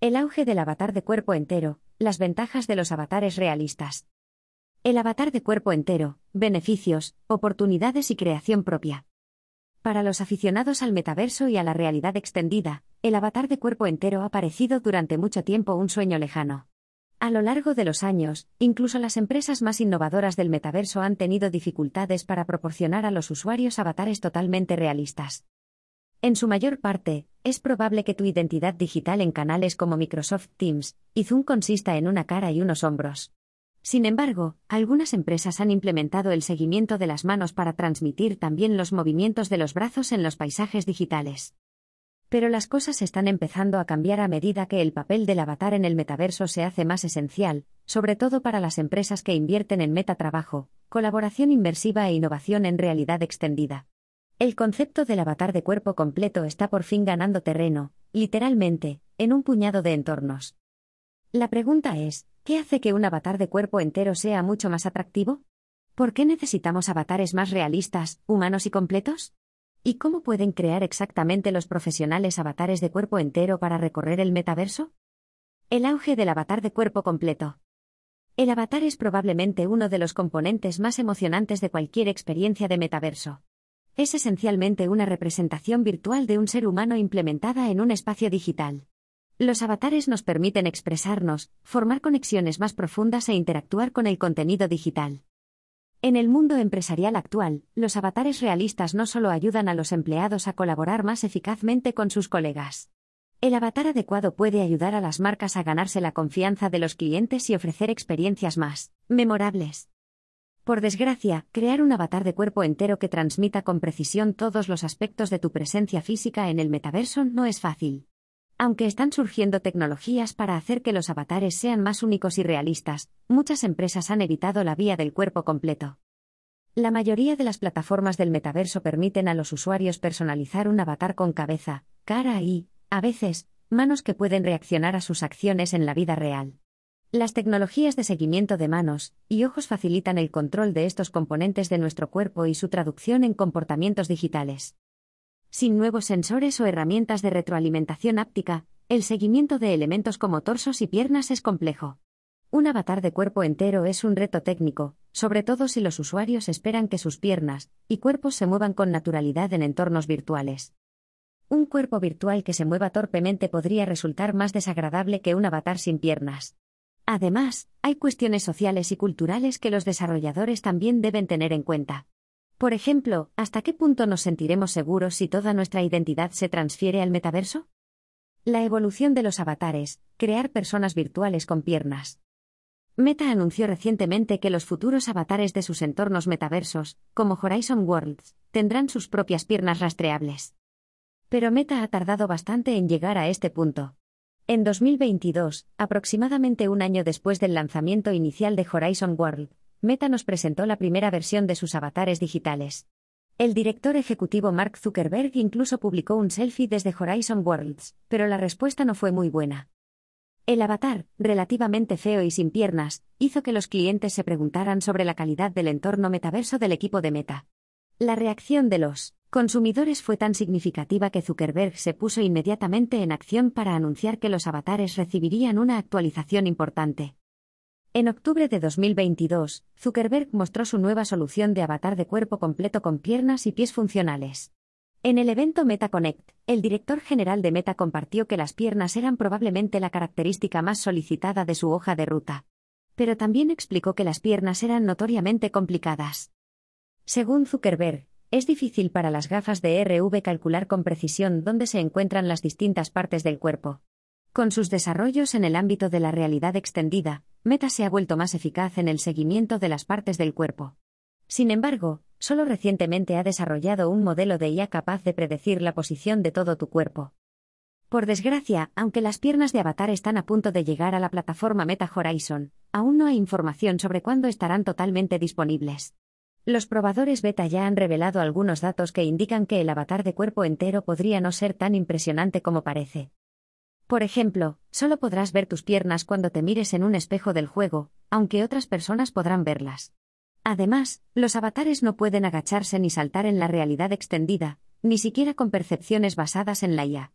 El auge del avatar de cuerpo entero, las ventajas de los avatares realistas. El avatar de cuerpo entero, beneficios, oportunidades y creación propia. Para los aficionados al metaverso y a la realidad extendida, el avatar de cuerpo entero ha parecido durante mucho tiempo un sueño lejano. A lo largo de los años, incluso las empresas más innovadoras del metaverso han tenido dificultades para proporcionar a los usuarios avatares totalmente realistas. En su mayor parte, es probable que tu identidad digital en canales como Microsoft Teams y Zoom consista en una cara y unos hombros. Sin embargo, algunas empresas han implementado el seguimiento de las manos para transmitir también los movimientos de los brazos en los paisajes digitales. Pero las cosas están empezando a cambiar a medida que el papel del avatar en el metaverso se hace más esencial, sobre todo para las empresas que invierten en metatrabajo, colaboración inmersiva e innovación en realidad extendida. El concepto del avatar de cuerpo completo está por fin ganando terreno, literalmente, en un puñado de entornos. La pregunta es, ¿qué hace que un avatar de cuerpo entero sea mucho más atractivo? ¿Por qué necesitamos avatares más realistas, humanos y completos? ¿Y cómo pueden crear exactamente los profesionales avatares de cuerpo entero para recorrer el metaverso? El auge del avatar de cuerpo completo. El avatar es probablemente uno de los componentes más emocionantes de cualquier experiencia de metaverso. Es esencialmente una representación virtual de un ser humano implementada en un espacio digital. Los avatares nos permiten expresarnos, formar conexiones más profundas e interactuar con el contenido digital. En el mundo empresarial actual, los avatares realistas no solo ayudan a los empleados a colaborar más eficazmente con sus colegas. El avatar adecuado puede ayudar a las marcas a ganarse la confianza de los clientes y ofrecer experiencias más memorables. Por desgracia, crear un avatar de cuerpo entero que transmita con precisión todos los aspectos de tu presencia física en el metaverso no es fácil. Aunque están surgiendo tecnologías para hacer que los avatares sean más únicos y realistas, muchas empresas han evitado la vía del cuerpo completo. La mayoría de las plataformas del metaverso permiten a los usuarios personalizar un avatar con cabeza, cara y, a veces, manos que pueden reaccionar a sus acciones en la vida real. Las tecnologías de seguimiento de manos y ojos facilitan el control de estos componentes de nuestro cuerpo y su traducción en comportamientos digitales. Sin nuevos sensores o herramientas de retroalimentación áptica, el seguimiento de elementos como torsos y piernas es complejo. Un avatar de cuerpo entero es un reto técnico, sobre todo si los usuarios esperan que sus piernas y cuerpos se muevan con naturalidad en entornos virtuales. Un cuerpo virtual que se mueva torpemente podría resultar más desagradable que un avatar sin piernas. Además, hay cuestiones sociales y culturales que los desarrolladores también deben tener en cuenta. Por ejemplo, ¿hasta qué punto nos sentiremos seguros si toda nuestra identidad se transfiere al metaverso? La evolución de los avatares, crear personas virtuales con piernas. Meta anunció recientemente que los futuros avatares de sus entornos metaversos, como Horizon Worlds, tendrán sus propias piernas rastreables. Pero Meta ha tardado bastante en llegar a este punto. En 2022, aproximadamente un año después del lanzamiento inicial de Horizon World, Meta nos presentó la primera versión de sus avatares digitales. El director ejecutivo Mark Zuckerberg incluso publicó un selfie desde Horizon Worlds, pero la respuesta no fue muy buena. El avatar, relativamente feo y sin piernas, hizo que los clientes se preguntaran sobre la calidad del entorno metaverso del equipo de Meta. La reacción de los consumidores fue tan significativa que Zuckerberg se puso inmediatamente en acción para anunciar que los avatares recibirían una actualización importante. En octubre de 2022, Zuckerberg mostró su nueva solución de avatar de cuerpo completo con piernas y pies funcionales. En el evento MetaConnect, el director general de Meta compartió que las piernas eran probablemente la característica más solicitada de su hoja de ruta. Pero también explicó que las piernas eran notoriamente complicadas. Según Zuckerberg, es difícil para las gafas de RV calcular con precisión dónde se encuentran las distintas partes del cuerpo. Con sus desarrollos en el ámbito de la realidad extendida, Meta se ha vuelto más eficaz en el seguimiento de las partes del cuerpo. Sin embargo, solo recientemente ha desarrollado un modelo de IA capaz de predecir la posición de todo tu cuerpo. Por desgracia, aunque las piernas de Avatar están a punto de llegar a la plataforma Meta Horizon, aún no hay información sobre cuándo estarán totalmente disponibles. Los probadores beta ya han revelado algunos datos que indican que el avatar de cuerpo entero podría no ser tan impresionante como parece. Por ejemplo, solo podrás ver tus piernas cuando te mires en un espejo del juego, aunque otras personas podrán verlas. Además, los avatares no pueden agacharse ni saltar en la realidad extendida, ni siquiera con percepciones basadas en la IA.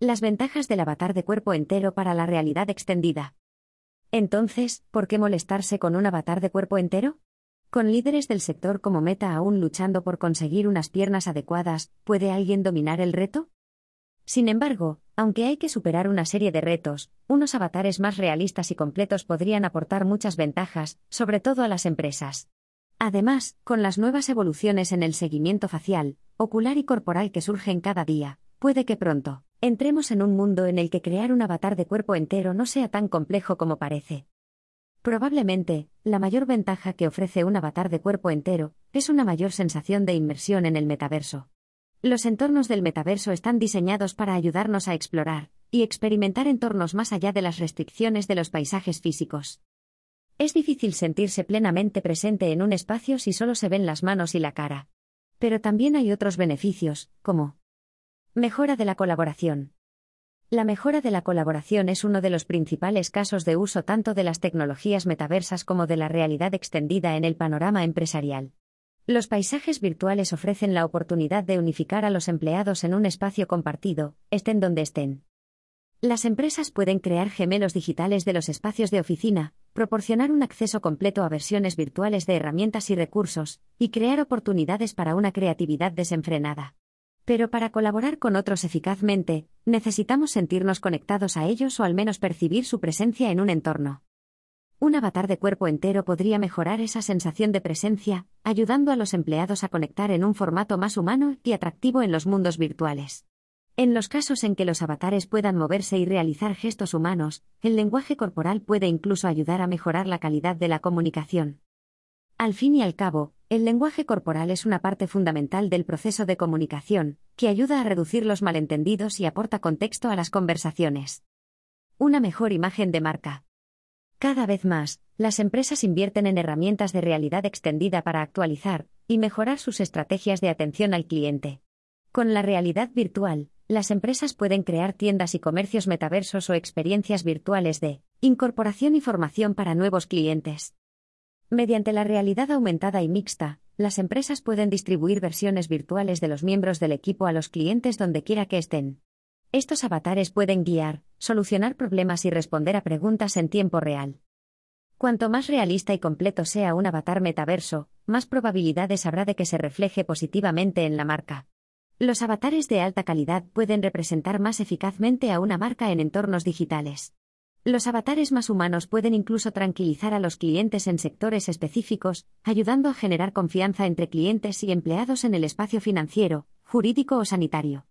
Las ventajas del avatar de cuerpo entero para la realidad extendida. Entonces, ¿por qué molestarse con un avatar de cuerpo entero? Con líderes del sector como Meta aún luchando por conseguir unas piernas adecuadas, ¿puede alguien dominar el reto? Sin embargo, aunque hay que superar una serie de retos, unos avatares más realistas y completos podrían aportar muchas ventajas, sobre todo a las empresas. Además, con las nuevas evoluciones en el seguimiento facial, ocular y corporal que surgen cada día, puede que pronto entremos en un mundo en el que crear un avatar de cuerpo entero no sea tan complejo como parece. Probablemente, la mayor ventaja que ofrece un avatar de cuerpo entero es una mayor sensación de inmersión en el metaverso. Los entornos del metaverso están diseñados para ayudarnos a explorar y experimentar entornos más allá de las restricciones de los paisajes físicos. Es difícil sentirse plenamente presente en un espacio si solo se ven las manos y la cara. Pero también hay otros beneficios, como mejora de la colaboración. La mejora de la colaboración es uno de los principales casos de uso tanto de las tecnologías metaversas como de la realidad extendida en el panorama empresarial. Los paisajes virtuales ofrecen la oportunidad de unificar a los empleados en un espacio compartido, estén donde estén. Las empresas pueden crear gemelos digitales de los espacios de oficina, proporcionar un acceso completo a versiones virtuales de herramientas y recursos, y crear oportunidades para una creatividad desenfrenada. Pero para colaborar con otros eficazmente, necesitamos sentirnos conectados a ellos o al menos percibir su presencia en un entorno. Un avatar de cuerpo entero podría mejorar esa sensación de presencia, ayudando a los empleados a conectar en un formato más humano y atractivo en los mundos virtuales. En los casos en que los avatares puedan moverse y realizar gestos humanos, el lenguaje corporal puede incluso ayudar a mejorar la calidad de la comunicación. Al fin y al cabo, el lenguaje corporal es una parte fundamental del proceso de comunicación, que ayuda a reducir los malentendidos y aporta contexto a las conversaciones. Una mejor imagen de marca. Cada vez más, las empresas invierten en herramientas de realidad extendida para actualizar y mejorar sus estrategias de atención al cliente. Con la realidad virtual, las empresas pueden crear tiendas y comercios metaversos o experiencias virtuales de incorporación y formación para nuevos clientes. Mediante la realidad aumentada y mixta, las empresas pueden distribuir versiones virtuales de los miembros del equipo a los clientes donde quiera que estén. Estos avatares pueden guiar, solucionar problemas y responder a preguntas en tiempo real. Cuanto más realista y completo sea un avatar metaverso, más probabilidades habrá de que se refleje positivamente en la marca. Los avatares de alta calidad pueden representar más eficazmente a una marca en entornos digitales. Los avatares más humanos pueden incluso tranquilizar a los clientes en sectores específicos, ayudando a generar confianza entre clientes y empleados en el espacio financiero, jurídico o sanitario.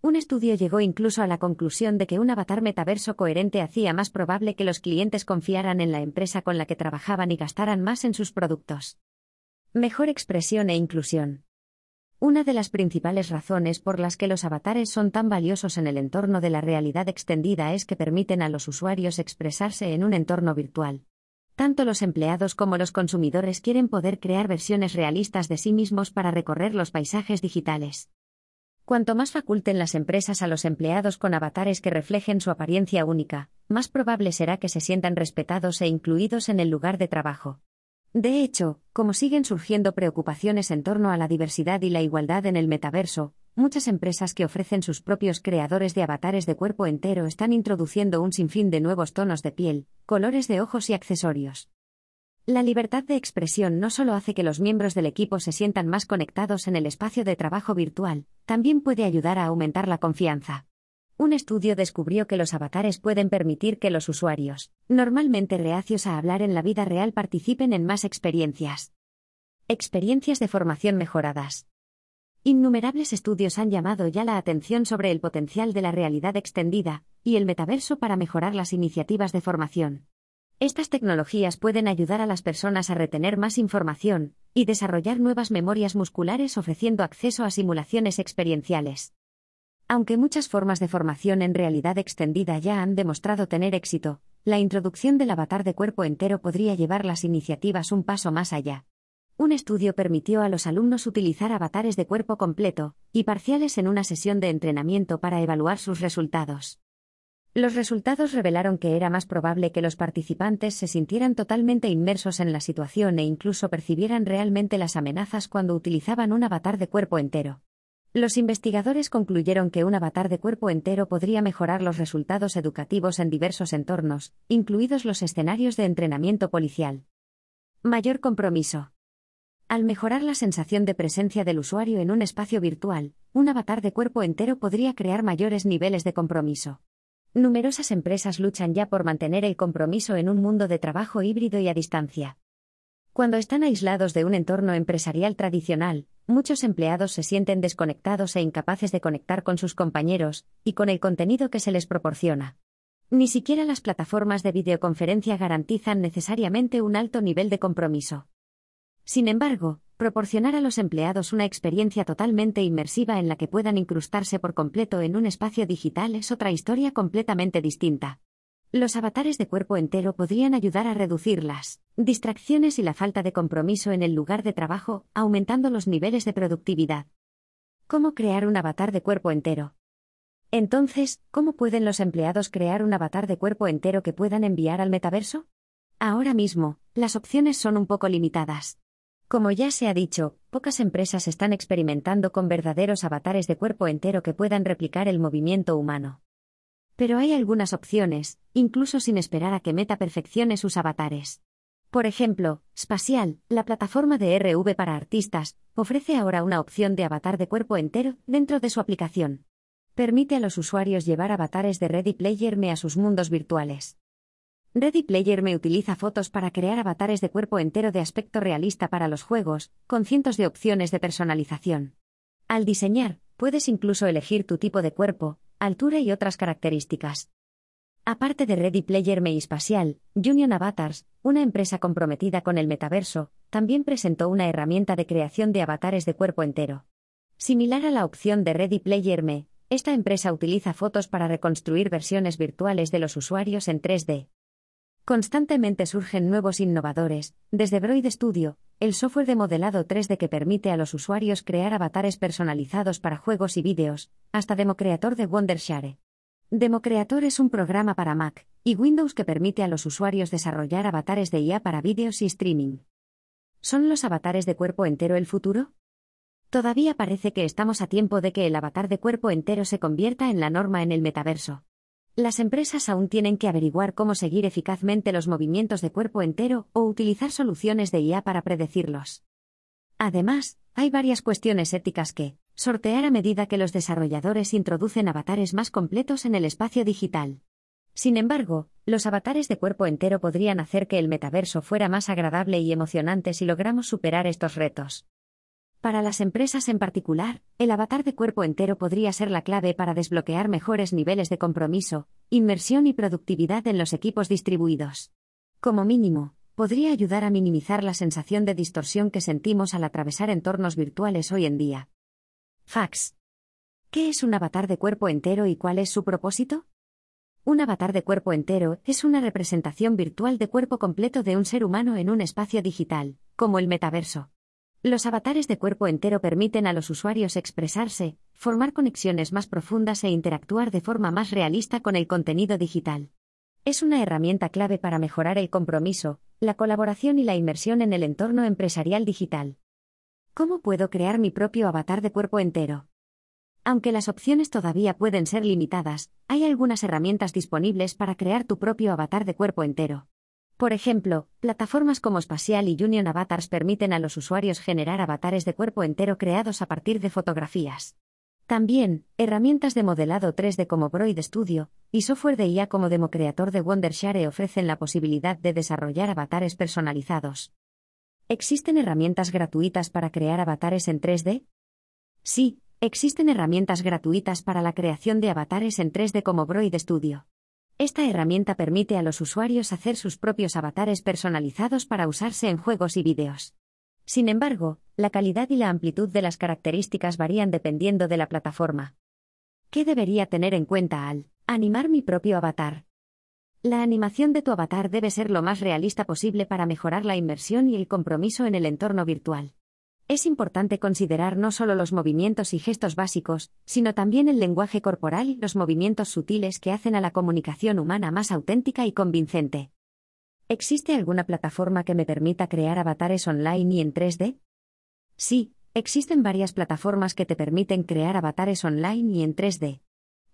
Un estudio llegó incluso a la conclusión de que un avatar metaverso coherente hacía más probable que los clientes confiaran en la empresa con la que trabajaban y gastaran más en sus productos. Mejor expresión e inclusión. Una de las principales razones por las que los avatares son tan valiosos en el entorno de la realidad extendida es que permiten a los usuarios expresarse en un entorno virtual. Tanto los empleados como los consumidores quieren poder crear versiones realistas de sí mismos para recorrer los paisajes digitales. Cuanto más faculten las empresas a los empleados con avatares que reflejen su apariencia única, más probable será que se sientan respetados e incluidos en el lugar de trabajo. De hecho, como siguen surgiendo preocupaciones en torno a la diversidad y la igualdad en el metaverso, muchas empresas que ofrecen sus propios creadores de avatares de cuerpo entero están introduciendo un sinfín de nuevos tonos de piel, colores de ojos y accesorios. La libertad de expresión no solo hace que los miembros del equipo se sientan más conectados en el espacio de trabajo virtual, también puede ayudar a aumentar la confianza. Un estudio descubrió que los avatares pueden permitir que los usuarios, normalmente reacios a hablar en la vida real, participen en más experiencias. Experiencias de formación mejoradas. Innumerables estudios han llamado ya la atención sobre el potencial de la realidad extendida y el metaverso para mejorar las iniciativas de formación. Estas tecnologías pueden ayudar a las personas a retener más información y desarrollar nuevas memorias musculares ofreciendo acceso a simulaciones experienciales. Aunque muchas formas de formación en realidad extendida ya han demostrado tener éxito, la introducción del avatar de cuerpo entero podría llevar las iniciativas un paso más allá. Un estudio permitió a los alumnos utilizar avatares de cuerpo completo y parciales en una sesión de entrenamiento para evaluar sus resultados. Los resultados revelaron que era más probable que los participantes se sintieran totalmente inmersos en la situación e incluso percibieran realmente las amenazas cuando utilizaban un avatar de cuerpo entero. Los investigadores concluyeron que un avatar de cuerpo entero podría mejorar los resultados educativos en diversos entornos, incluidos los escenarios de entrenamiento policial. Mayor compromiso. Al mejorar la sensación de presencia del usuario en un espacio virtual, un avatar de cuerpo entero podría crear mayores niveles de compromiso. Numerosas empresas luchan ya por mantener el compromiso en un mundo de trabajo híbrido y a distancia. Cuando están aislados de un entorno empresarial tradicional, muchos empleados se sienten desconectados e incapaces de conectar con sus compañeros y con el contenido que se les proporciona. Ni siquiera las plataformas de videoconferencia garantizan necesariamente un alto nivel de compromiso. Sin embargo, proporcionar a los empleados una experiencia totalmente inmersiva en la que puedan incrustarse por completo en un espacio digital es otra historia completamente distinta. Los avatares de cuerpo entero podrían ayudar a reducir las distracciones y la falta de compromiso en el lugar de trabajo, aumentando los niveles de productividad. ¿Cómo crear un avatar de cuerpo entero? Entonces, ¿cómo pueden los empleados crear un avatar de cuerpo entero que puedan enviar al metaverso? Ahora mismo, las opciones son un poco limitadas. Como ya se ha dicho, pocas empresas están experimentando con verdaderos avatares de cuerpo entero que puedan replicar el movimiento humano. Pero hay algunas opciones, incluso sin esperar a que Meta perfeccione sus avatares. Por ejemplo, Spatial, la plataforma de RV para artistas, ofrece ahora una opción de avatar de cuerpo entero dentro de su aplicación. Permite a los usuarios llevar avatares de Ready Player Me a sus mundos virtuales. Ready Player Me utiliza fotos para crear avatares de cuerpo entero de aspecto realista para los juegos, con cientos de opciones de personalización. Al diseñar, puedes incluso elegir tu tipo de cuerpo, altura y otras características. Aparte de Ready Player Me y Spatial, Union Avatars, una empresa comprometida con el metaverso, también presentó una herramienta de creación de avatares de cuerpo entero. Similar a la opción de Ready Player Me, esta empresa utiliza fotos para reconstruir versiones virtuales de los usuarios en 3D. Constantemente surgen nuevos innovadores, desde Broid Studio, el software de modelado 3D que permite a los usuarios crear avatares personalizados para juegos y vídeos, hasta Democreator de Wondershare. Democreator es un programa para Mac y Windows que permite a los usuarios desarrollar avatares de IA para vídeos y streaming. ¿Son los avatares de cuerpo entero el futuro? Todavía parece que estamos a tiempo de que el avatar de cuerpo entero se convierta en la norma en el metaverso. Las empresas aún tienen que averiguar cómo seguir eficazmente los movimientos de cuerpo entero o utilizar soluciones de IA para predecirlos. Además, hay varias cuestiones éticas que sortear a medida que los desarrolladores introducen avatares más completos en el espacio digital. Sin embargo, los avatares de cuerpo entero podrían hacer que el metaverso fuera más agradable y emocionante si logramos superar estos retos. Para las empresas en particular, el avatar de cuerpo entero podría ser la clave para desbloquear mejores niveles de compromiso, inmersión y productividad en los equipos distribuidos. Como mínimo, podría ayudar a minimizar la sensación de distorsión que sentimos al atravesar entornos virtuales hoy en día. Fax. ¿Qué es un avatar de cuerpo entero y cuál es su propósito? Un avatar de cuerpo entero es una representación virtual de cuerpo completo de un ser humano en un espacio digital, como el metaverso. Los avatares de cuerpo entero permiten a los usuarios expresarse, formar conexiones más profundas e interactuar de forma más realista con el contenido digital. Es una herramienta clave para mejorar el compromiso, la colaboración y la inmersión en el entorno empresarial digital. ¿Cómo puedo crear mi propio avatar de cuerpo entero? Aunque las opciones todavía pueden ser limitadas, hay algunas herramientas disponibles para crear tu propio avatar de cuerpo entero. Por ejemplo, plataformas como Spatial y Union Avatars permiten a los usuarios generar avatares de cuerpo entero creados a partir de fotografías. También, herramientas de modelado 3D como Broid Studio y software de IA como Democreator de Wondershare ofrecen la posibilidad de desarrollar avatares personalizados. ¿Existen herramientas gratuitas para crear avatares en 3D? Sí, existen herramientas gratuitas para la creación de avatares en 3D como Broid Studio. Esta herramienta permite a los usuarios hacer sus propios avatares personalizados para usarse en juegos y vídeos. Sin embargo, la calidad y la amplitud de las características varían dependiendo de la plataforma. ¿Qué debería tener en cuenta al animar mi propio avatar? La animación de tu avatar debe ser lo más realista posible para mejorar la inmersión y el compromiso en el entorno virtual. Es importante considerar no solo los movimientos y gestos básicos, sino también el lenguaje corporal y los movimientos sutiles que hacen a la comunicación humana más auténtica y convincente. ¿Existe alguna plataforma que me permita crear avatares online y en 3D? Sí, Existen varias plataformas que te permiten crear avatares online y en 3D.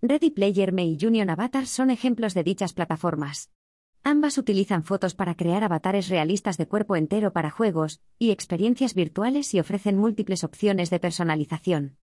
Ready Player Me y Union Avatar son ejemplos de dichas plataformas. Ambas utilizan fotos para crear avatares realistas de cuerpo entero para juegos y experiencias virtuales y ofrecen múltiples opciones de personalización.